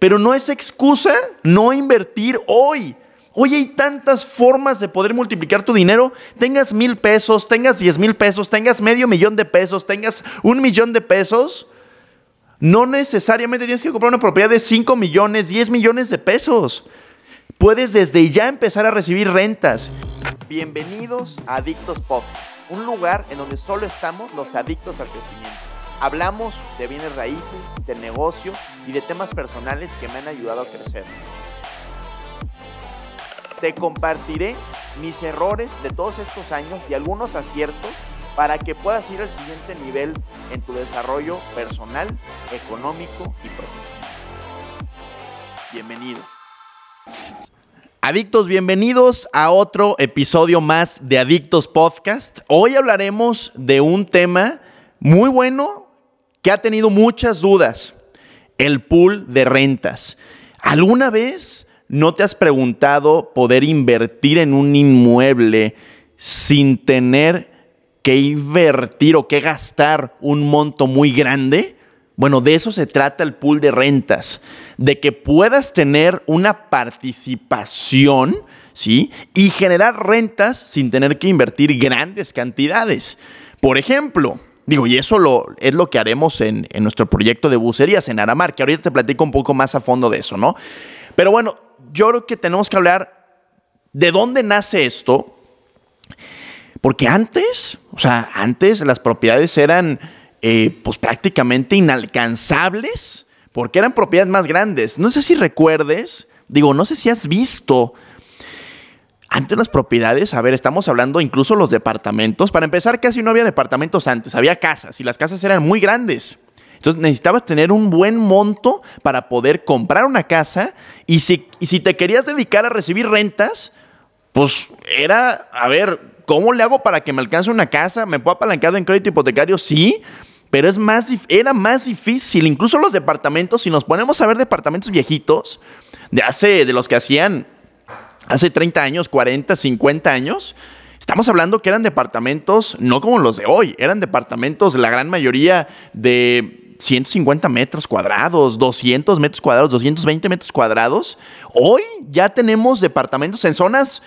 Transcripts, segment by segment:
Pero no es excusa no invertir hoy. Hoy hay tantas formas de poder multiplicar tu dinero. Tengas mil pesos, tengas diez mil pesos, tengas medio millón de pesos, tengas un millón de pesos. No necesariamente tienes que comprar una propiedad de 5 millones, 10 millones de pesos. Puedes desde ya empezar a recibir rentas. Bienvenidos a Adictos Pop, un lugar en donde solo estamos los adictos al crecimiento. Hablamos de bienes raíces, de negocio y de temas personales que me han ayudado a crecer te compartiré mis errores de todos estos años y algunos aciertos para que puedas ir al siguiente nivel en tu desarrollo personal, económico y profesional. Bienvenido. Adictos, bienvenidos a otro episodio más de Adictos Podcast. Hoy hablaremos de un tema muy bueno que ha tenido muchas dudas, el pool de rentas. ¿Alguna vez ¿No te has preguntado poder invertir en un inmueble sin tener que invertir o que gastar un monto muy grande? Bueno, de eso se trata el pool de rentas, de que puedas tener una participación, ¿sí? Y generar rentas sin tener que invertir grandes cantidades. Por ejemplo, digo, y eso es lo que haremos en, en nuestro proyecto de bucerías en Aramar, que ahorita te platico un poco más a fondo de eso, ¿no? Pero bueno, yo creo que tenemos que hablar de dónde nace esto. Porque antes, o sea, antes las propiedades eran eh, pues prácticamente inalcanzables porque eran propiedades más grandes. No sé si recuerdes, digo, no sé si has visto antes las propiedades, a ver, estamos hablando incluso los departamentos. Para empezar, casi no había departamentos antes, había casas y las casas eran muy grandes. Entonces necesitabas tener un buen monto para poder comprar una casa y si, si te querías dedicar a recibir rentas, pues era, a ver, ¿cómo le hago para que me alcance una casa? ¿Me puedo apalancar en crédito hipotecario? Sí, pero es más, era más difícil. Incluso los departamentos, si nos ponemos a ver departamentos viejitos, de hace, de los que hacían hace 30 años, 40, 50 años, Estamos hablando que eran departamentos no como los de hoy, eran departamentos, la gran mayoría de 150 metros cuadrados, 200 metros cuadrados, 220 metros cuadrados. Hoy ya tenemos departamentos en zonas,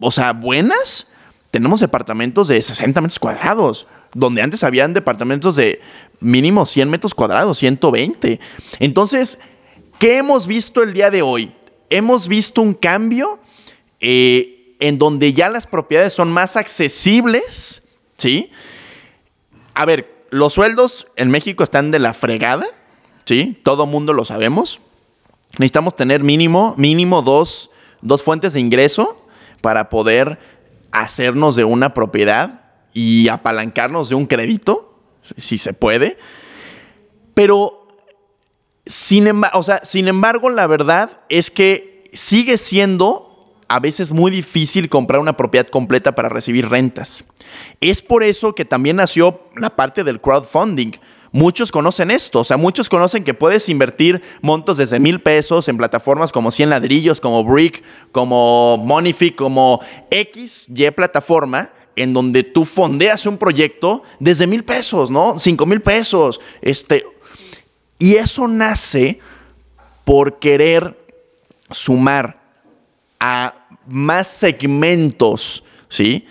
o sea, buenas. Tenemos departamentos de 60 metros cuadrados, donde antes habían departamentos de mínimo 100 metros cuadrados, 120. Entonces, ¿qué hemos visto el día de hoy? Hemos visto un cambio eh, en donde ya las propiedades son más accesibles, ¿sí? A ver, los sueldos en México están de la fregada, ¿sí? Todo mundo lo sabemos. Necesitamos tener mínimo, mínimo dos, dos fuentes de ingreso para poder hacernos de una propiedad y apalancarnos de un crédito, si se puede. Pero, sin, o sea, sin embargo, la verdad es que sigue siendo a veces muy difícil comprar una propiedad completa para recibir rentas. Es por eso que también nació la parte del crowdfunding. Muchos conocen esto, o sea, muchos conocen que puedes invertir montos desde mil pesos en plataformas como 100 ladrillos, como Brick, como Monific, como X, Y plataforma, en donde tú fondeas un proyecto desde mil pesos, ¿no? Cinco mil pesos. Este, y eso nace por querer sumar a más segmentos, ¿sí?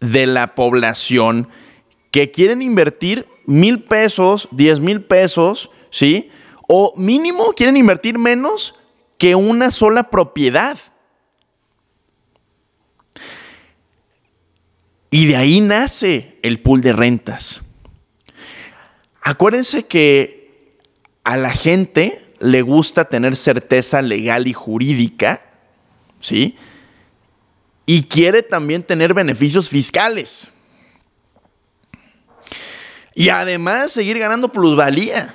De la población que quieren invertir mil pesos, diez mil pesos, ¿sí? O mínimo quieren invertir menos que una sola propiedad. Y de ahí nace el pool de rentas. Acuérdense que a la gente le gusta tener certeza legal y jurídica, ¿sí? Y quiere también tener beneficios fiscales. Y además seguir ganando plusvalía.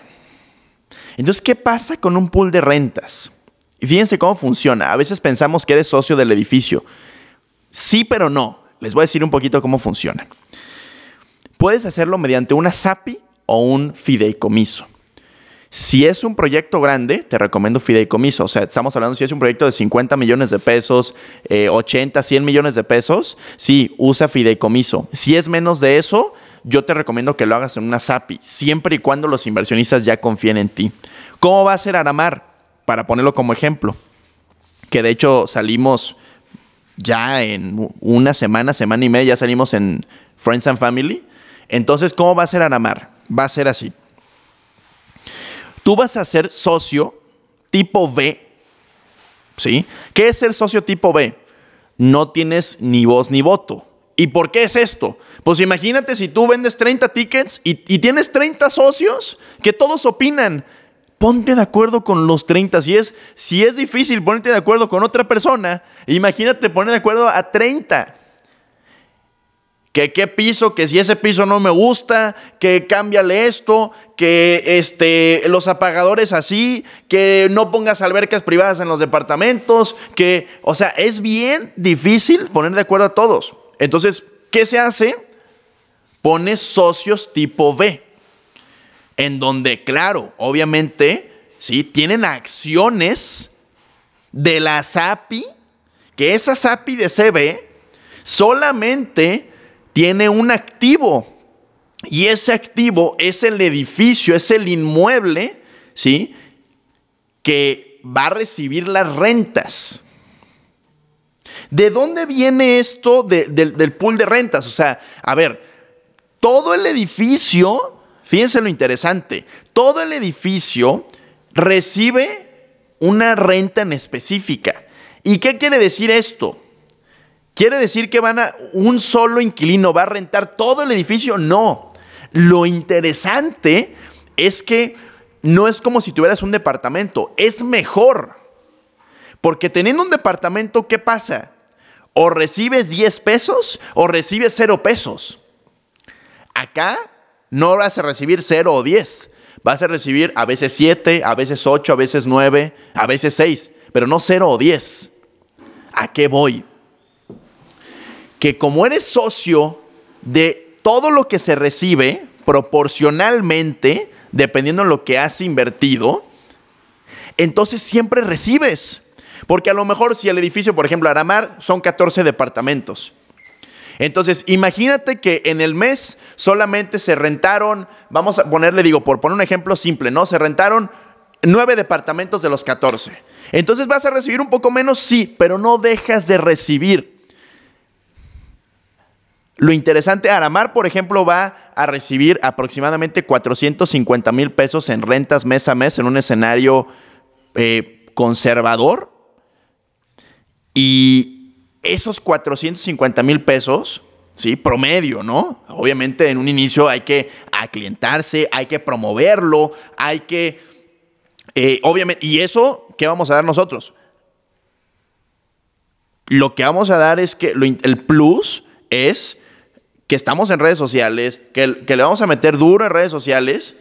Entonces, ¿qué pasa con un pool de rentas? Y fíjense cómo funciona. A veces pensamos que eres socio del edificio. Sí, pero no. Les voy a decir un poquito cómo funciona. Puedes hacerlo mediante una SAPI o un fideicomiso. Si es un proyecto grande, te recomiendo fideicomiso. O sea, estamos hablando si es un proyecto de 50 millones de pesos, 80, eh, 100 millones de pesos, sí, usa fideicomiso. Si es menos de eso, yo te recomiendo que lo hagas en una SAPI, siempre y cuando los inversionistas ya confíen en ti. ¿Cómo va a ser Aramar? para ponerlo como ejemplo, que de hecho salimos ya en una semana, semana y media, ya salimos en Friends and Family. Entonces, ¿cómo va a ser Aramar? Va a ser así. Tú vas a ser socio tipo B, ¿sí? ¿Qué es ser socio tipo B? No tienes ni voz ni voto. ¿Y por qué es esto? Pues imagínate si tú vendes 30 tickets y, tienes 30 socios que todos opinan. Ponte de acuerdo con los 30. Si es, si es difícil ponerte de acuerdo con otra persona, imagínate poner de acuerdo a 30 que qué piso, que si ese piso no me gusta, que cámbiale esto, que este, los apagadores así, que no pongas albercas privadas en los departamentos, que, o sea, es bien difícil poner de acuerdo a todos. Entonces, ¿qué se hace? Pones socios tipo B, en donde, claro, obviamente, sí, tienen acciones de la SAPI, que esa SAPI de CB solamente tiene un activo. Y ese activo es el edificio, es el inmueble, ¿sí? Que va a recibir las rentas. ¿De dónde viene esto del pool de rentas? O sea, a ver, todo el edificio, fíjense lo interesante, todo el edificio recibe una renta en específica. ¿Y qué quiere decir esto? ¿Quiere decir que van a un solo inquilino va a rentar todo el edificio? No. Lo interesante es que no es como si tuvieras un departamento, es mejor. Porque teniendo un departamento, ¿qué pasa? O recibes 10 pesos o recibes 0 pesos. Acá no vas a recibir 0 o 10. Vas a recibir a veces 7, a veces 8, a veces 9, a veces 6, pero no 0 o 10. ¿A qué voy? Que como eres socio de todo lo que se recibe proporcionalmente, dependiendo de lo que has invertido, entonces siempre recibes. Porque a lo mejor si el edificio, por ejemplo, Aramar, son 14 departamentos. Entonces, imagínate que en el mes solamente se rentaron, vamos a ponerle, digo, por poner un ejemplo simple, ¿no? Se rentaron 9 departamentos de los 14. Entonces vas a recibir un poco menos, sí, pero no dejas de recibir. Lo interesante, Aramar, por ejemplo, va a recibir aproximadamente 450 mil pesos en rentas mes a mes en un escenario eh, conservador. Y esos 450 mil pesos, ¿sí? Promedio, ¿no? Obviamente en un inicio hay que aclientarse, hay que promoverlo, hay que... Eh, obviamente, y eso, ¿qué vamos a dar nosotros? Lo que vamos a dar es que el plus es que estamos en redes sociales, que, le vamos a meter duro en redes sociales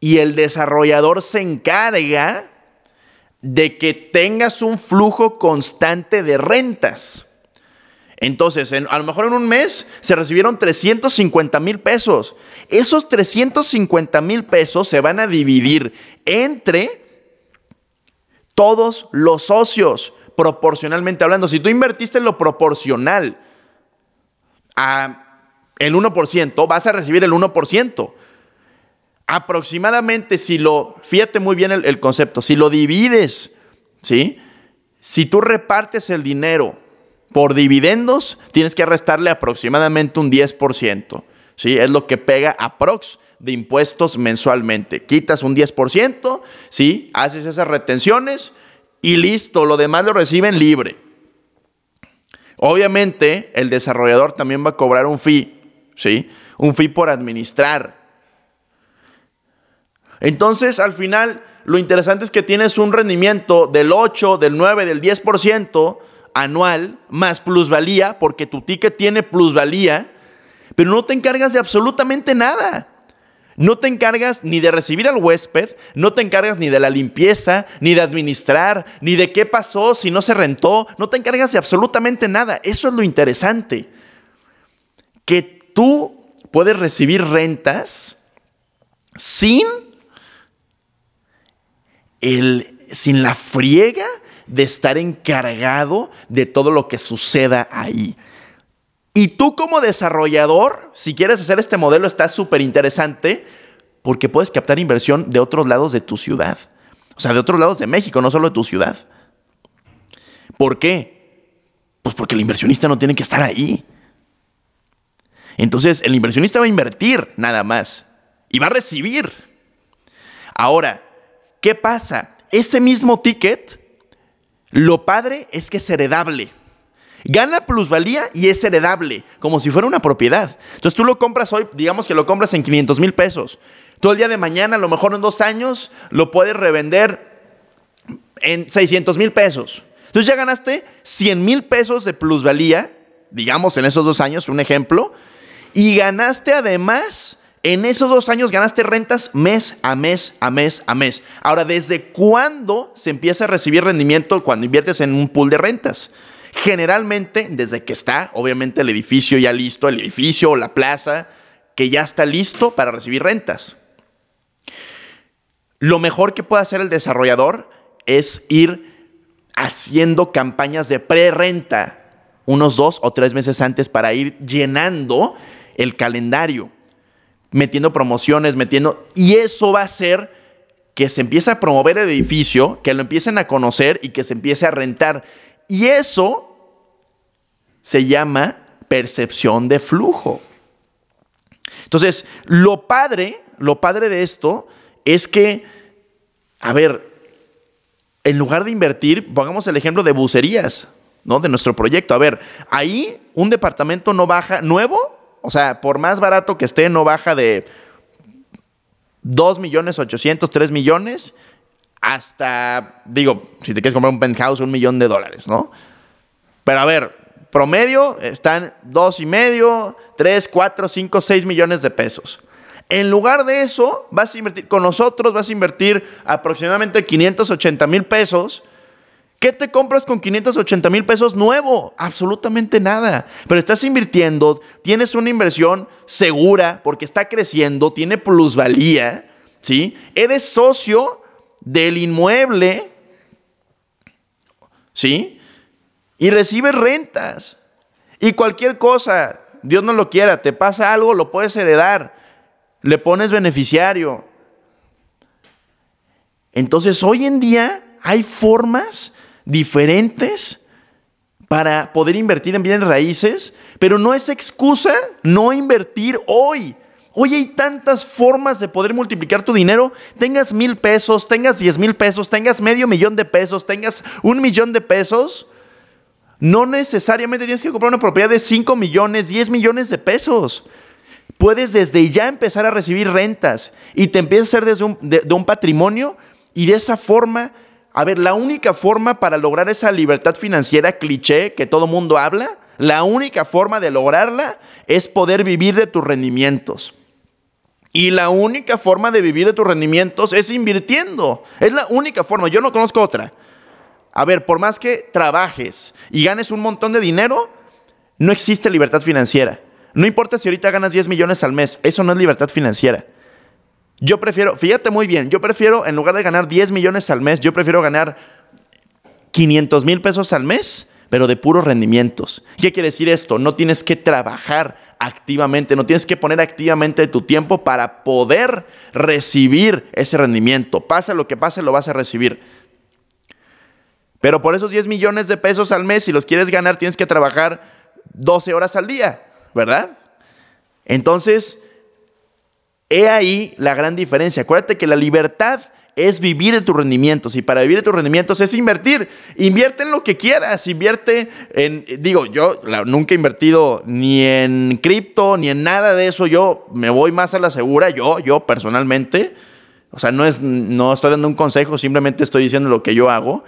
y el desarrollador se encarga de que tengas un flujo constante de rentas. Entonces, a lo mejor en un mes se recibieron 350 mil pesos. Esos 350 mil pesos se van a dividir entre todos los socios, proporcionalmente hablando. Si tú invertiste en lo proporcional a el 1%, vas a recibir el 1%. Aproximadamente, si lo, fíjate muy bien el, concepto, si lo divides, ¿sí? Si tú repartes el dinero por dividendos, tienes que restarle aproximadamente un 10%, ¿sí? Es lo que pega aprox de impuestos mensualmente. Quitas un 10%, ¿sí? Haces esas retenciones y listo, lo demás lo reciben libre. Obviamente, el desarrollador también va a cobrar un fee ¿sí? Un fee por administrar. Entonces, al final, lo interesante es que tienes un rendimiento del 8, del 9, del 10% anual, más plusvalía, porque tu ticket tiene plusvalía, pero no te encargas de absolutamente nada. No te encargas ni de recibir al huésped, no te encargas ni de la limpieza, ni de administrar, ni de qué pasó si no se rentó, no te encargas de absolutamente nada. Eso es lo interesante. Que tú puedes recibir rentas sin, el, sin la friega de estar encargado de todo lo que suceda ahí. Y tú como desarrollador, si quieres hacer este modelo, está súper interesante porque puedes captar inversión de otros lados de tu ciudad. O sea, de otros lados de México, no solo de tu ciudad. ¿Por qué? Pues porque el inversionista no tiene que estar ahí. Entonces, el inversionista va a invertir nada más y va a recibir. Ahora, ¿qué pasa? Ese mismo ticket, lo padre es que es heredable. Gana plusvalía y es heredable, como si fuera una propiedad. Entonces tú lo compras hoy, digamos que lo compras en 500 mil pesos. Tú el día de mañana, a lo mejor en dos años, lo puedes revender en 600 mil pesos. Entonces ya ganaste 100 mil pesos de plusvalía, digamos en esos dos años, un ejemplo, y ganaste además, en esos dos años ganaste rentas mes a mes, a mes, a mes. Ahora, ¿desde cuándo se empieza a recibir rendimiento cuando inviertes en un pool de rentas? Generalmente, desde que está, obviamente, el edificio ya listo, el edificio o la plaza, que ya está listo para recibir rentas. Lo mejor que puede hacer el desarrollador es ir haciendo campañas de pre-renta unos dos o tres meses antes para ir llenando el calendario, metiendo promociones, metiendo... Y eso va a hacer que se empiece a promover el edificio, que lo empiecen a conocer y que se empiece a rentar. Y eso se llama percepción de flujo. Entonces, lo padre, lo padre de esto es que, a ver, en lugar de invertir, pongamos el ejemplo de bucerías, ¿no? De nuestro proyecto. A ver, ahí un departamento no baja, nuevo, o sea, por más barato que esté, no baja de 2 millones 800, 3 millones, hasta, digo, si te quieres comprar un penthouse, un millón de dólares, ¿no? Pero a ver, promedio están dos y medio, 3, 4, 5, 6 millones de pesos. En lugar de eso, vas a invertir, con nosotros vas a invertir aproximadamente 580 mil pesos. ¿Qué te compras con 580 mil pesos nuevo? Absolutamente nada. Pero estás invirtiendo, tienes una inversión segura porque está creciendo, tiene plusvalía, ¿sí? Eres socio del inmueble, ¿sí? Y recibes rentas. Y cualquier cosa, Dios no lo quiera, te pasa algo, lo puedes heredar. Le pones beneficiario. Entonces, hoy en día hay formas diferentes para poder invertir en bienes raíces, pero no es excusa no invertir hoy. Hoy hay tantas formas de poder multiplicar tu dinero. Tengas mil pesos, tengas diez mil pesos, tengas medio millón de pesos, tengas un millón de pesos. No necesariamente tienes que comprar una propiedad de 5 millones, 10 millones de pesos. Puedes desde ya empezar a recibir rentas y te empieza a hacer desde un, de un patrimonio y de esa forma a ver, la única forma para lograr esa libertad financiera cliché que todo mundo habla, la única forma de lograrla es poder vivir de tus rendimientos. Y la única forma de vivir de tus rendimientos es invirtiendo. Es la única forma. Yo no conozco otra. A ver, por más que trabajes y ganes un montón de dinero, no existe libertad financiera. No importa si ahorita ganas 10 millones al mes, eso no es libertad financiera. Yo prefiero, fíjate muy bien, yo prefiero, en lugar de ganar 10 millones al mes, yo prefiero ganar 500 mil pesos al mes, pero de puros rendimientos. ¿Qué quiere decir esto? No tienes que trabajar activamente, no tienes que poner activamente tu tiempo para poder recibir ese rendimiento. Pasa lo que pase, lo vas a recibir. Pero por esos 10 millones de pesos al mes, si los quieres ganar, tienes que trabajar 12 horas al día, ¿verdad? Entonces, He ahí la gran diferencia. Acuérdate que la libertad es vivir de tus rendimientos y para vivir de tus rendimientos es invertir. Invierte en lo que quieras, invierte en, digo, yo nunca he invertido ni en cripto ni en nada de eso, yo me voy más a la segura, yo, yo personalmente, o sea, no, es, no estoy dando un consejo, simplemente estoy diciendo lo que yo hago.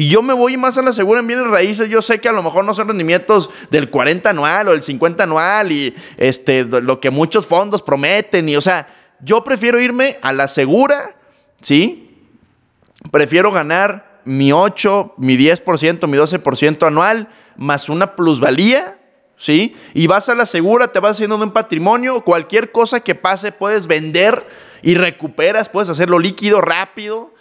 Y yo me voy más a la segura en bienes raíces. Yo sé que a lo mejor no son rendimientos del 40 anual o del 50 anual y este, lo que muchos fondos prometen. Y, o sea, yo prefiero irme a la segura, ¿sí? Prefiero ganar mi 8, mi 10%, mi 12% anual, más una plusvalía, ¿sí? Y vas a la segura, te vas haciendo un patrimonio, cualquier cosa que pase puedes vender y recuperas, puedes hacerlo líquido rápido.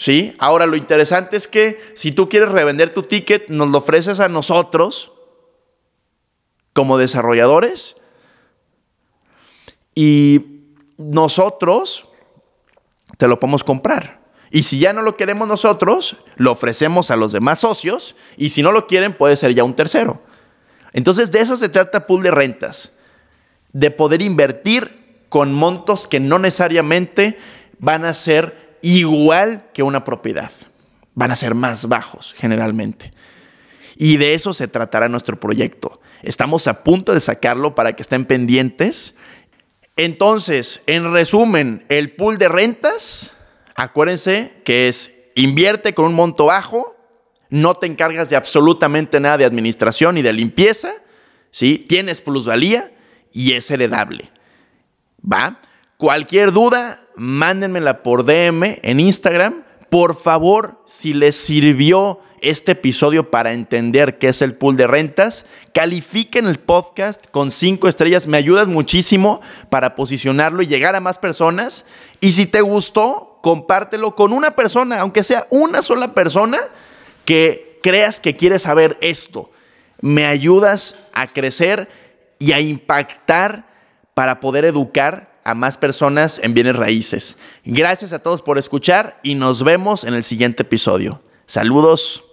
¿Sí? Ahora lo interesante es que si tú quieres revender tu ticket, nos lo ofreces a nosotros como desarrolladores y nosotros te lo podemos comprar. Y si ya no lo queremos nosotros, lo ofrecemos a los demás socios y si no lo quieren puede ser ya un tercero. Entonces de eso se trata pool de rentas, de poder invertir con montos que no necesariamente van a ser igual que una propiedad, van a ser más bajos generalmente. Y de eso se tratará nuestro proyecto. Estamos a punto de sacarlo para que estén pendientes. Entonces, en resumen, el pool de rentas Acuérdense que es invierte con un monto bajo, no te encargas de absolutamente nada de administración y de limpieza, ¿sí? Tienes plusvalía y es heredable. ¿Va? Cualquier duda, mándenmela por DM en Instagram. Por favor, si les sirvió este episodio para entender qué es el pool de rentas, califiquen el podcast con cinco estrellas. Me ayudas muchísimo para posicionarlo y llegar a más personas. Y si te gustó, compártelo con una persona, aunque sea una sola persona que creas que quiere saber esto. Me ayudas a crecer y a impactar para poder educar a más personas en bienes raíces. Gracias a todos por escuchar y nos vemos en el siguiente episodio. Saludos.